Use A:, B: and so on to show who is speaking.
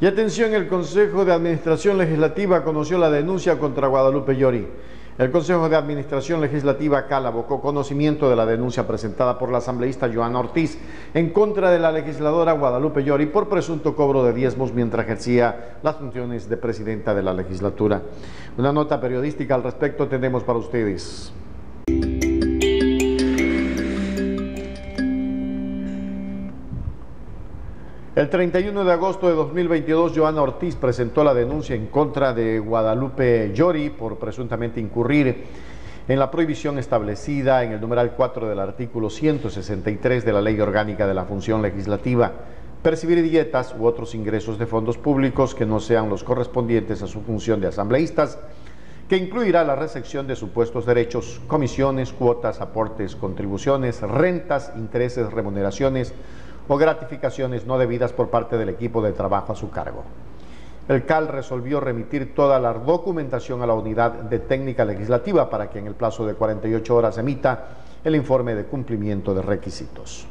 A: Y atención, el Consejo de Administración Legislativa conoció la denuncia contra Guadalupe Llori. El Consejo de Administración Legislativa CAL abocó conocimiento de la denuncia presentada por la asambleísta Joana Ortiz en contra de la legisladora Guadalupe Llori por presunto cobro de diezmos mientras ejercía las funciones de presidenta de la legislatura. Una nota periodística al respecto tenemos para ustedes. El 31 de agosto de 2022, Joana Ortiz presentó la denuncia en contra de Guadalupe Llori por presuntamente incurrir en la prohibición establecida en el numeral 4 del artículo 163 de la Ley Orgánica de la Función Legislativa, percibir dietas u otros ingresos de fondos públicos que no sean los correspondientes a su función de asambleístas, que incluirá la recepción de supuestos derechos, comisiones, cuotas, aportes, contribuciones, rentas, intereses, remuneraciones, o gratificaciones no debidas por parte del equipo de trabajo a su cargo. El CAL resolvió remitir toda la documentación a la unidad de técnica legislativa para que en el plazo de 48 horas emita el informe de cumplimiento de requisitos.